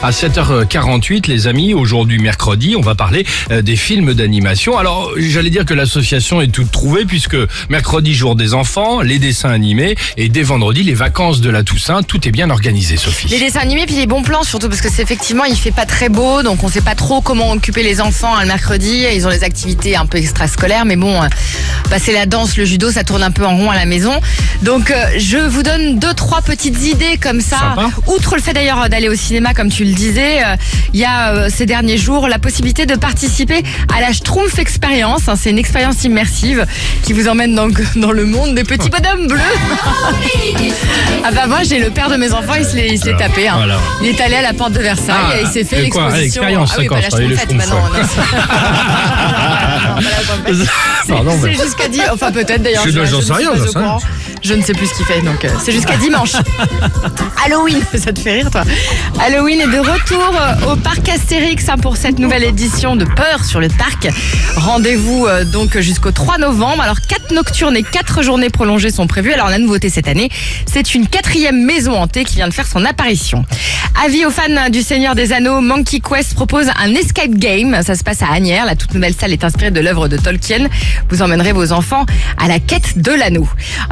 À 7h48, les amis, aujourd'hui mercredi, on va parler euh, des films d'animation. Alors, j'allais dire que l'association est toute trouvée puisque mercredi, jour des enfants, les dessins animés et dès vendredi, les vacances de la Toussaint, tout est bien organisé, Sophie. Les dessins animés puis les bons plans surtout parce que c'est effectivement il fait pas très beau donc on sait pas trop comment occuper les enfants hein, le mercredi ils ont des activités un peu extrascolaires mais bon euh, passer la danse le judo ça tourne un peu en rond à la maison donc euh, je vous donne deux trois petites idées comme ça Sympa. outre le fait d'ailleurs d'aller au cinéma comme tu le disais euh, il y a euh, ces derniers jours la possibilité de participer à la Schtroumpf Experience. Hein, c'est une expérience immersive qui vous emmène dans, dans le monde des petits bonhommes bleus. Ah bah moi j'ai le père de mes enfants il se l'est il se l'est tapé hein. voilà. Il est allé à la porte de Versailles Ah, et il s'est fait l'exposition. l'expérience, ah oui, d'accord, pas la bah non, non, c'est- Pardon, mais- C'est jusqu'à 10, enfin peut-être d'ailleurs. Je- j'en sais ne suis rien, pas j'en au sais rien. courant. Je ne sais plus ce qu'il fait, donc euh, c'est jusqu'à dimanche. Halloween, ça te fait rire toi? Halloween est de retour euh, au parc Astérix hein, pour cette nouvelle édition de Peur sur le parc. Rendez-vous euh, donc jusqu'au 3 novembre. Alors quatre nocturnes et quatre journées prolongées sont prévues. Alors la nouveauté cette année, c'est une quatrième maison hantée qui vient de faire son apparition. Avis aux fans du Seigneur des Anneaux, Monkey Quest propose un escape game. Ça se passe à Agnières. La toute nouvelle salle est inspirée de l'œuvre de Tolkien. Vous emmènerez vos enfants à la quête de l'anneau.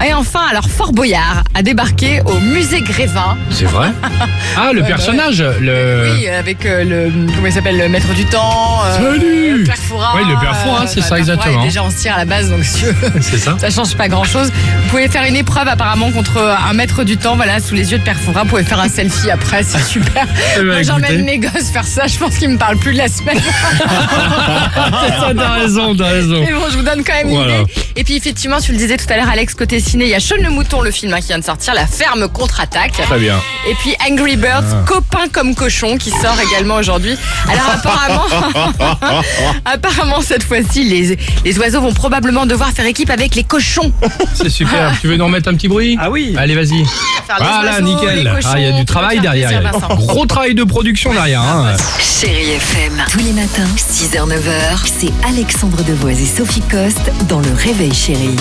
Et enfin, alors Fort Boyard a débarqué au musée Grévin. C'est vrai Ah, le Ouais, bah personnage, le... Oui, avec euh, le comment il s'appelle le maître du temps. euh, Salut le Père. Oui, le Père Fouras, c'est bah, ça, exactement. est déjà en cire à la base, donc si C'est ça ça change pas grand chose. Vous pouvez faire une épreuve apparemment contre un maître du temps, voilà, sous les yeux de Père Fouras. Vous pouvez faire un selfie après, c'est super. Eh ben, Moi, j'emmène mes gosses faire ça, je pense qu'ils me parlent plus de la semaine. Ça, T'as raison, t'as raison. Mais bon, je vous donne quand même Voilà. l'idée. Et puis effectivement, tu le disais tout à l'heure, Alex, côté ciné, il y a Sean le Mouton, le film hein, qui vient de sortir, La ferme contre-attaque. Très bien. Et puis Angry Birds, Ah. copain comme cochon, qui sort également aujourd'hui. Alors apparemment, apparemment cette fois-ci, les, les oiseaux vont probablement devoir faire équipe avec les cochons. C'est super. Tu veux nous remettre un petit bruit Ah oui. Allez, vas-y. Voilà, oiseaux, nickel. Ah, il y a du travail derrière. Gros travail de production derrière. Hein. Chérie FM. Tous les matins, 6h, 9h, c'est Alexandre Devoise et Sophie Coste dans Le Chérie.